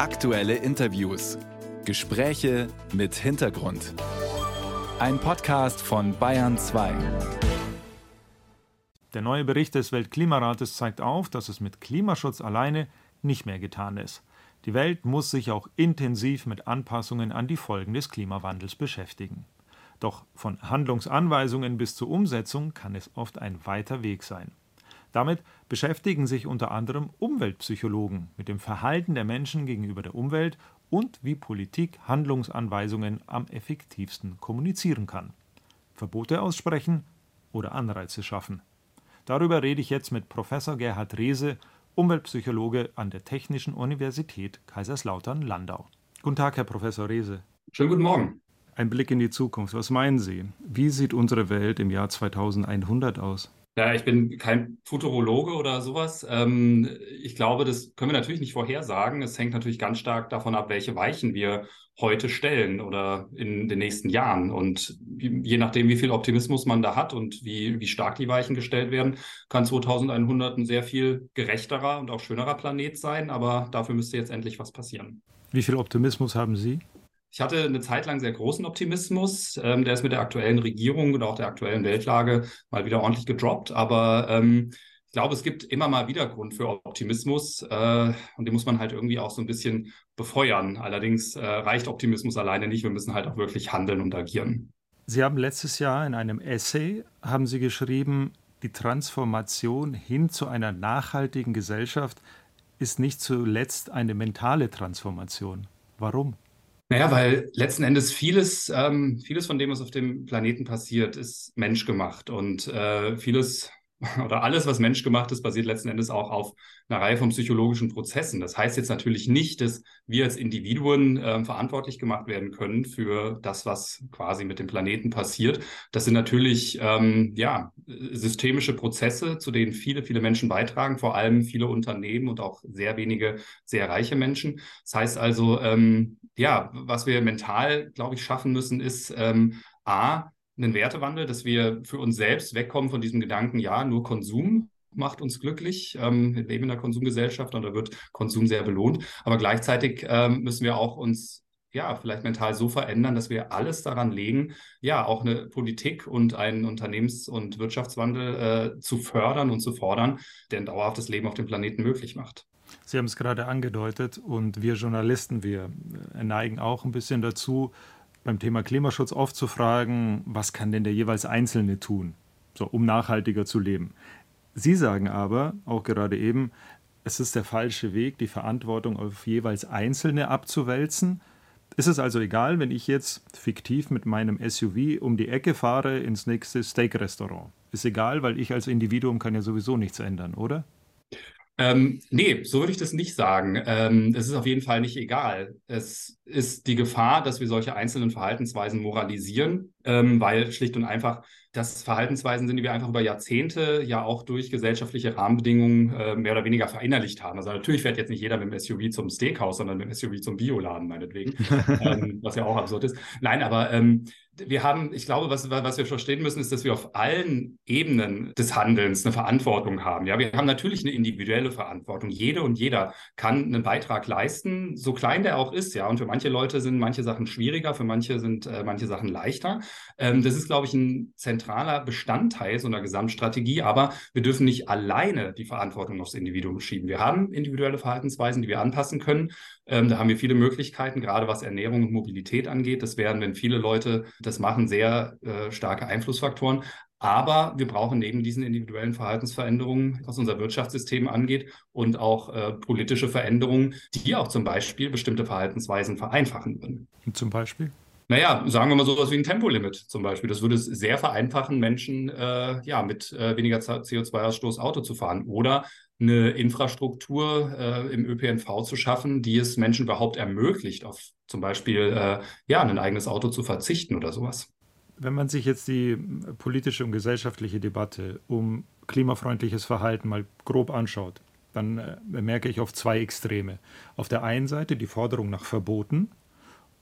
Aktuelle Interviews. Gespräche mit Hintergrund. Ein Podcast von Bayern 2. Der neue Bericht des Weltklimarates zeigt auf, dass es mit Klimaschutz alleine nicht mehr getan ist. Die Welt muss sich auch intensiv mit Anpassungen an die Folgen des Klimawandels beschäftigen. Doch von Handlungsanweisungen bis zur Umsetzung kann es oft ein weiter Weg sein. Damit beschäftigen sich unter anderem Umweltpsychologen mit dem Verhalten der Menschen gegenüber der Umwelt und wie Politik Handlungsanweisungen am effektivsten kommunizieren kann. Verbote aussprechen oder Anreize schaffen. Darüber rede ich jetzt mit Professor Gerhard Rehse, Umweltpsychologe an der Technischen Universität Kaiserslautern-Landau. Guten Tag, Herr Professor Rehse. Schönen guten Morgen. Ein Blick in die Zukunft. Was meinen Sie? Wie sieht unsere Welt im Jahr 2100 aus? Ja, ich bin kein Futurologe oder sowas. Ähm, ich glaube, das können wir natürlich nicht vorhersagen. Es hängt natürlich ganz stark davon ab, welche Weichen wir heute stellen oder in den nächsten Jahren. Und je nachdem, wie viel Optimismus man da hat und wie, wie stark die Weichen gestellt werden, kann 2100 ein sehr viel gerechterer und auch schönerer Planet sein. Aber dafür müsste jetzt endlich was passieren. Wie viel Optimismus haben Sie? Ich hatte eine Zeit lang sehr großen Optimismus. Ähm, der ist mit der aktuellen Regierung und auch der aktuellen Weltlage mal wieder ordentlich gedroppt. Aber ähm, ich glaube, es gibt immer mal wieder Grund für Optimismus äh, und den muss man halt irgendwie auch so ein bisschen befeuern. Allerdings äh, reicht Optimismus alleine nicht. Wir müssen halt auch wirklich handeln und agieren. Sie haben letztes Jahr in einem Essay haben Sie geschrieben, die Transformation hin zu einer nachhaltigen Gesellschaft ist nicht zuletzt eine mentale Transformation. Warum? Naja, weil letzten Endes vieles, ähm, vieles von dem, was auf dem Planeten passiert, ist menschgemacht. Und äh, vieles oder alles, was menschgemacht ist, basiert letzten Endes auch auf einer Reihe von psychologischen Prozessen. Das heißt jetzt natürlich nicht, dass wir als Individuen äh, verantwortlich gemacht werden können für das, was quasi mit dem Planeten passiert. Das sind natürlich ähm, ja systemische Prozesse, zu denen viele, viele Menschen beitragen, vor allem viele Unternehmen und auch sehr wenige sehr reiche Menschen. Das heißt also, ähm, ja, was wir mental, glaube ich, schaffen müssen, ist ähm, a einen Wertewandel, dass wir für uns selbst wegkommen von diesem Gedanken, ja, nur Konsum macht uns glücklich. Ähm, wir leben in einer Konsumgesellschaft und da wird Konsum sehr belohnt. Aber gleichzeitig ähm, müssen wir auch uns ja, vielleicht mental so verändern, dass wir alles daran legen, ja, auch eine Politik und einen Unternehmens- und Wirtschaftswandel äh, zu fördern und zu fordern, der ein dauerhaftes Leben auf dem Planeten möglich macht. Sie haben es gerade angedeutet und wir Journalisten, wir äh, neigen auch ein bisschen dazu, beim Thema Klimaschutz oft zu fragen, was kann denn der jeweils Einzelne tun, so, um nachhaltiger zu leben. Sie sagen aber, auch gerade eben, es ist der falsche Weg, die Verantwortung auf jeweils Einzelne abzuwälzen. Ist es also egal, wenn ich jetzt fiktiv mit meinem SUV um die Ecke fahre ins nächste Steak-Restaurant? Ist egal, weil ich als Individuum kann ja sowieso nichts ändern, oder? Ähm, nee, so würde ich das nicht sagen. Ähm, es ist auf jeden Fall nicht egal. Es ist die Gefahr, dass wir solche einzelnen Verhaltensweisen moralisieren, ähm, weil schlicht und einfach das Verhaltensweisen sind, die wir einfach über Jahrzehnte ja auch durch gesellschaftliche Rahmenbedingungen äh, mehr oder weniger verinnerlicht haben. Also natürlich fährt jetzt nicht jeder mit dem SUV zum Steakhouse, sondern mit dem SUV zum Bioladen meinetwegen, ähm, was ja auch absurd ist. Nein, aber ähm, wir haben, ich glaube, was, was wir verstehen müssen, ist, dass wir auf allen Ebenen des Handelns eine Verantwortung haben. Ja, wir haben natürlich eine individuelle Verantwortung. Jede und jeder kann einen Beitrag leisten, so klein der auch ist. Ja, und für manche Leute sind manche Sachen schwieriger, für manche sind äh, manche Sachen leichter. Ähm, das ist, glaube ich, ein zentraler Bestandteil so einer Gesamtstrategie. Aber wir dürfen nicht alleine die Verantwortung aufs Individuum schieben. Wir haben individuelle Verhaltensweisen, die wir anpassen können. Ähm, da haben wir viele Möglichkeiten, gerade was Ernährung und Mobilität angeht. Das werden, wenn viele Leute das machen, sehr äh, starke Einflussfaktoren. Aber wir brauchen neben diesen individuellen Verhaltensveränderungen, was unser Wirtschaftssystem angeht, und auch äh, politische Veränderungen, die auch zum Beispiel bestimmte Verhaltensweisen vereinfachen würden. Zum Beispiel? Naja, sagen wir mal so etwas wie ein Tempolimit zum Beispiel. Das würde es sehr vereinfachen, Menschen äh, ja, mit äh, weniger CO2-Ausstoß Auto zu fahren. Oder eine Infrastruktur äh, im ÖPNV zu schaffen, die es Menschen überhaupt ermöglicht, auf zum Beispiel äh, ja, ein eigenes Auto zu verzichten oder sowas. Wenn man sich jetzt die politische und gesellschaftliche Debatte um klimafreundliches Verhalten mal grob anschaut, dann äh, bemerke ich auf zwei Extreme. Auf der einen Seite die Forderung nach Verboten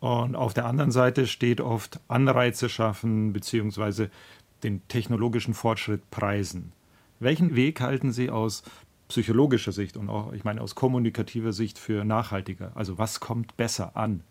und auf der anderen Seite steht oft Anreize schaffen bzw. den technologischen Fortschritt preisen. Welchen Weg halten Sie aus psychologischer Sicht und auch, ich meine, aus kommunikativer Sicht für nachhaltiger? Also was kommt besser an?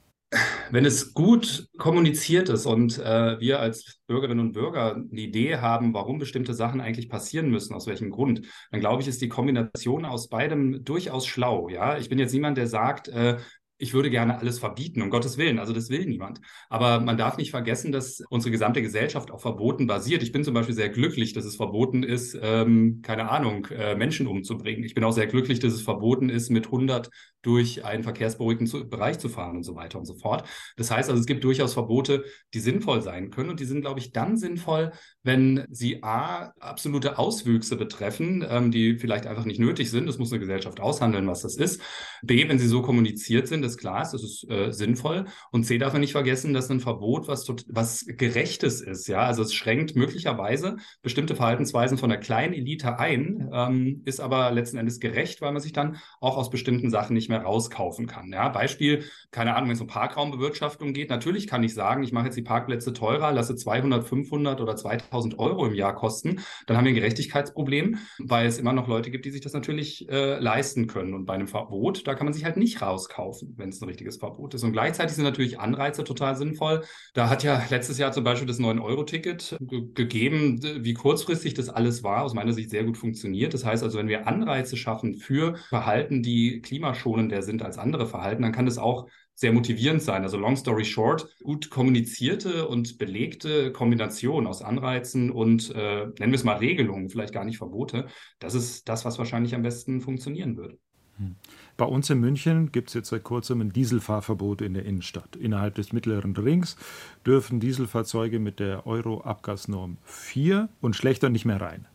Wenn es gut kommuniziert ist und äh, wir als Bürgerinnen und Bürger eine Idee haben, warum bestimmte Sachen eigentlich passieren müssen, aus welchem Grund, dann glaube ich, ist die Kombination aus beidem durchaus schlau. Ja, ich bin jetzt niemand, der sagt, äh, ich würde gerne alles verbieten, um Gottes Willen. Also das will niemand. Aber man darf nicht vergessen, dass unsere gesamte Gesellschaft auf Verboten basiert. Ich bin zum Beispiel sehr glücklich, dass es verboten ist, ähm, keine Ahnung, äh, Menschen umzubringen. Ich bin auch sehr glücklich, dass es verboten ist, mit 100 durch einen verkehrsberuhigten Bereich zu fahren und so weiter und so fort. Das heißt also, es gibt durchaus Verbote, die sinnvoll sein können. Und die sind, glaube ich, dann sinnvoll, wenn sie A, absolute Auswüchse betreffen, ähm, die vielleicht einfach nicht nötig sind. Das muss eine Gesellschaft aushandeln, was das ist. B, wenn sie so kommuniziert sind, das klar ist, das ist äh, sinnvoll. Und C darf man nicht vergessen, dass ein Verbot was, was Gerechtes ist. Ja, also es schränkt möglicherweise bestimmte Verhaltensweisen von der kleinen Elite ein, ähm, ist aber letzten Endes gerecht, weil man sich dann auch aus bestimmten Sachen nicht mehr rauskaufen kann. Ja, Beispiel, keine Ahnung, wenn es um Parkraumbewirtschaftung geht, natürlich kann ich sagen, ich mache jetzt die Parkplätze teurer, lasse 200, 500 oder 2000 Euro im Jahr kosten, dann haben wir ein Gerechtigkeitsproblem, weil es immer noch Leute gibt, die sich das natürlich äh, leisten können. Und bei einem Verbot, da kann man sich halt nicht rauskaufen wenn es ein richtiges Verbot ist. Und gleichzeitig sind natürlich Anreize total sinnvoll. Da hat ja letztes Jahr zum Beispiel das 9-Euro-Ticket ge gegeben, wie kurzfristig das alles war, aus meiner Sicht sehr gut funktioniert. Das heißt also, wenn wir Anreize schaffen für Verhalten, die klimaschonender sind als andere Verhalten, dann kann das auch sehr motivierend sein. Also long story short, gut kommunizierte und belegte Kombination aus Anreizen und äh, nennen wir es mal Regelungen, vielleicht gar nicht Verbote, das ist das, was wahrscheinlich am besten funktionieren würde. Hm. Bei uns in München gibt es jetzt seit kurzem ein Dieselfahrverbot in der Innenstadt. Innerhalb des mittleren Rings dürfen Dieselfahrzeuge mit der Euro-Abgasnorm 4 und schlechter nicht mehr rein.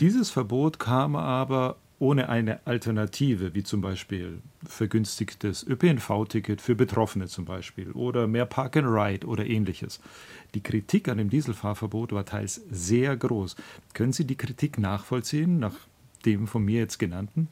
Dieses Verbot kam aber ohne eine Alternative, wie zum Beispiel vergünstigtes ÖPNV-Ticket für Betroffene zum Beispiel oder mehr Park and Ride oder ähnliches. Die Kritik an dem Dieselfahrverbot war teils sehr groß. Können Sie die Kritik nachvollziehen, nach dem von mir jetzt genannten?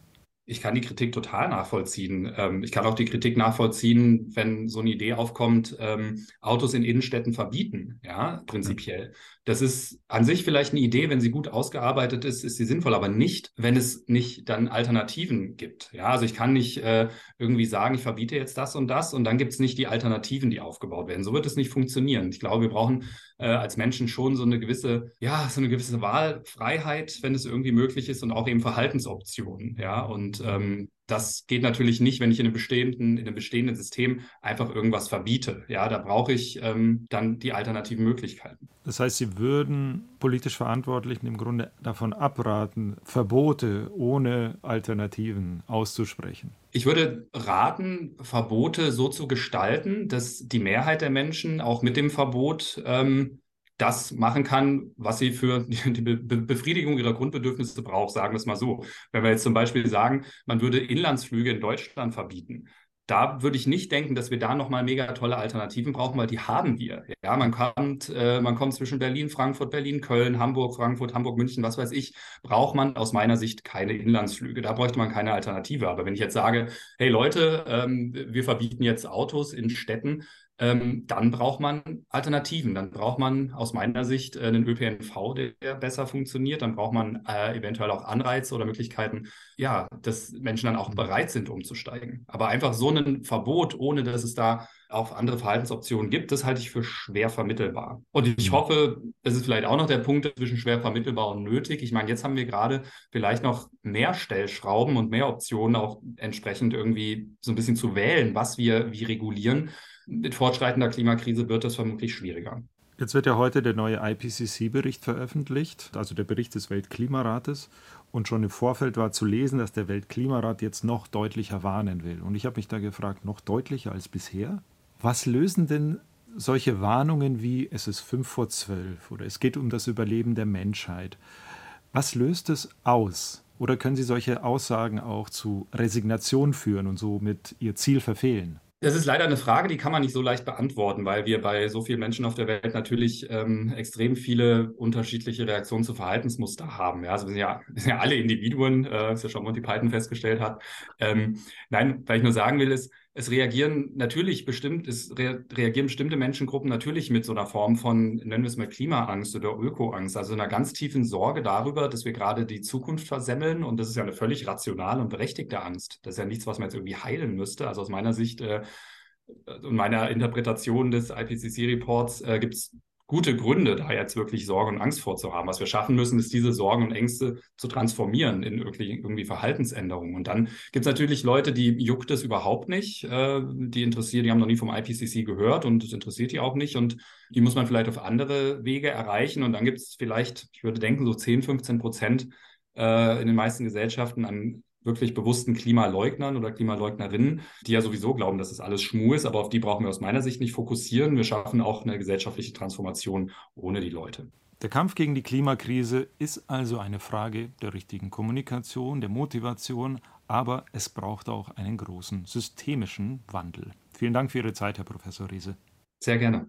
Ich kann die Kritik total nachvollziehen. Ähm, ich kann auch die Kritik nachvollziehen, wenn so eine Idee aufkommt, ähm, Autos in Innenstädten verbieten, ja, prinzipiell. Das ist an sich vielleicht eine Idee, wenn sie gut ausgearbeitet ist, ist sie sinnvoll, aber nicht, wenn es nicht dann Alternativen gibt. Ja, also ich kann nicht äh, irgendwie sagen, ich verbiete jetzt das und das und dann gibt es nicht die Alternativen, die aufgebaut werden. So wird es nicht funktionieren. Ich glaube, wir brauchen äh, als Menschen schon so eine gewisse, ja, so eine gewisse Wahlfreiheit, wenn es irgendwie möglich ist und auch eben Verhaltensoptionen. Ja, und ähm, das geht natürlich nicht, wenn ich in einem bestehenden, in einem bestehenden System einfach irgendwas verbiete. Ja, da brauche ich ähm, dann die alternativen Möglichkeiten. Das heißt, Sie würden politisch Verantwortlichen im Grunde davon abraten, Verbote ohne Alternativen auszusprechen. Ich würde raten, Verbote so zu gestalten, dass die Mehrheit der Menschen auch mit dem Verbot ähm, das machen kann, was sie für die Be Befriedigung ihrer Grundbedürfnisse braucht, sagen wir es mal so. Wenn wir jetzt zum Beispiel sagen, man würde Inlandsflüge in Deutschland verbieten, da würde ich nicht denken, dass wir da nochmal mega tolle Alternativen brauchen, weil die haben wir. Ja, man kommt, äh, man kommt zwischen Berlin, Frankfurt, Berlin, Köln, Hamburg, Frankfurt, Hamburg, München, was weiß ich, braucht man aus meiner Sicht keine Inlandsflüge. Da bräuchte man keine Alternative. Aber wenn ich jetzt sage, hey Leute, ähm, wir verbieten jetzt Autos in Städten, ähm, dann braucht man Alternativen. Dann braucht man aus meiner Sicht äh, einen ÖPNV, der, besser funktioniert. Dann braucht man äh, eventuell auch Anreize oder Möglichkeiten, ja, dass Menschen dann auch bereit sind, umzusteigen. Aber einfach so ein Verbot, ohne dass es da auch andere Verhaltensoptionen gibt, das halte ich für schwer vermittelbar. Und ich mhm. hoffe, es ist vielleicht auch noch der Punkt zwischen schwer vermittelbar und nötig. Ich meine, jetzt haben wir gerade vielleicht noch mehr Stellschrauben und mehr Optionen, auch entsprechend irgendwie so ein bisschen zu wählen, was wir wie regulieren mit fortschreitender Klimakrise wird das vermutlich schwieriger. Jetzt wird ja heute der neue IPCC-Bericht veröffentlicht, also der Bericht des Weltklimarates. Und schon im Vorfeld war zu lesen, dass der Weltklimarat jetzt noch deutlicher warnen will. Und ich habe mich da gefragt, noch deutlicher als bisher? Was lösen denn solche Warnungen wie es ist fünf vor zwölf oder es geht um das Überleben der Menschheit? Was löst es aus? Oder können Sie solche Aussagen auch zu Resignation führen und somit Ihr Ziel verfehlen? Das ist leider eine Frage, die kann man nicht so leicht beantworten, weil wir bei so vielen Menschen auf der Welt natürlich ähm, extrem viele unterschiedliche Reaktionen zu Verhaltensmuster haben. Ja, also wir sind ja, wir sind ja alle Individuen, äh, was ja schon Monty Python festgestellt hat. Ähm, nein, weil ich nur sagen will, ist, es reagieren natürlich bestimmt, es re reagieren bestimmte Menschengruppen natürlich mit so einer Form von, nennen wir es mal Klimaangst oder Ökoangst, also einer ganz tiefen Sorge darüber, dass wir gerade die Zukunft versemmeln. Und das ist ja eine völlig rationale und berechtigte Angst. Das ist ja nichts, was man jetzt irgendwie heilen müsste. Also aus meiner Sicht äh, und meiner Interpretation des IPCC-Reports äh, gibt es gute Gründe, da jetzt wirklich Sorge und Angst vorzuhaben. Was wir schaffen müssen, ist diese Sorgen und Ängste zu transformieren in irgendwie, irgendwie Verhaltensänderungen. Und dann gibt es natürlich Leute, die juckt es überhaupt nicht, äh, die interessiert, die haben noch nie vom IPCC gehört und es interessiert die auch nicht. Und die muss man vielleicht auf andere Wege erreichen. Und dann gibt es vielleicht, ich würde denken, so 10, 15 Prozent äh, in den meisten Gesellschaften an wirklich bewussten Klimaleugnern oder Klimaleugnerinnen, die ja sowieso glauben, dass das alles Schmuh ist, aber auf die brauchen wir aus meiner Sicht nicht fokussieren. Wir schaffen auch eine gesellschaftliche Transformation ohne die Leute. Der Kampf gegen die Klimakrise ist also eine Frage der richtigen Kommunikation, der Motivation, aber es braucht auch einen großen systemischen Wandel. Vielen Dank für Ihre Zeit, Herr Professor Riese. Sehr gerne.